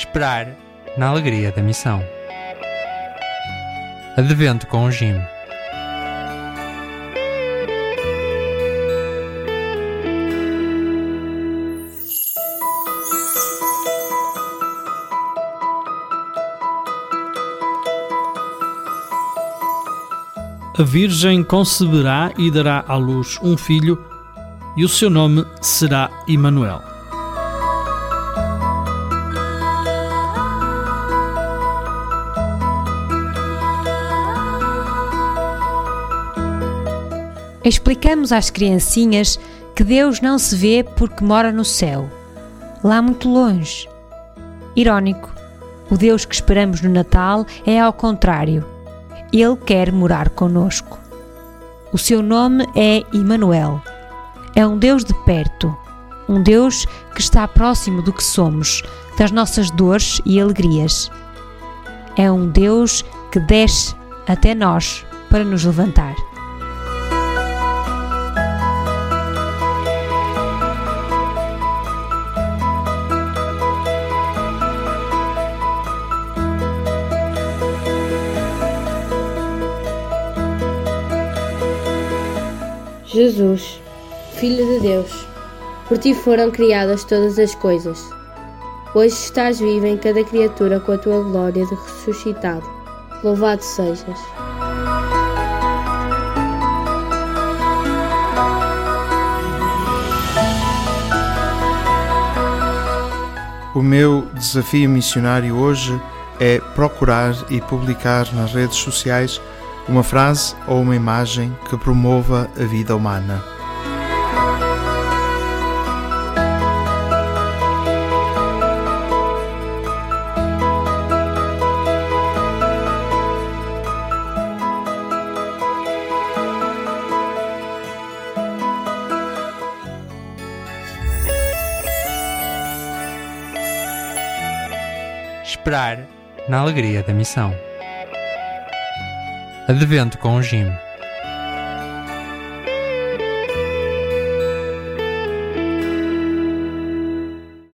Esperar na alegria da missão. Advento com o Jim. A Virgem conceberá e dará à luz um filho, e o seu nome será Emanuel. Explicamos às criancinhas que Deus não se vê porque mora no céu, lá muito longe. Irónico, o Deus que esperamos no Natal é ao contrário. Ele quer morar conosco. O seu nome é Emanuel. É um Deus de perto, um Deus que está próximo do que somos, das nossas dores e alegrias. É um Deus que desce até nós para nos levantar. Jesus, Filho de Deus, por ti foram criadas todas as coisas. Hoje estás vivo em cada criatura com a tua glória de ressuscitado. Louvado sejas. O meu desafio missionário hoje é procurar e publicar nas redes sociais uma frase ou uma imagem que promova a vida humana. Esperar na alegria da missão. Advento com o Jim.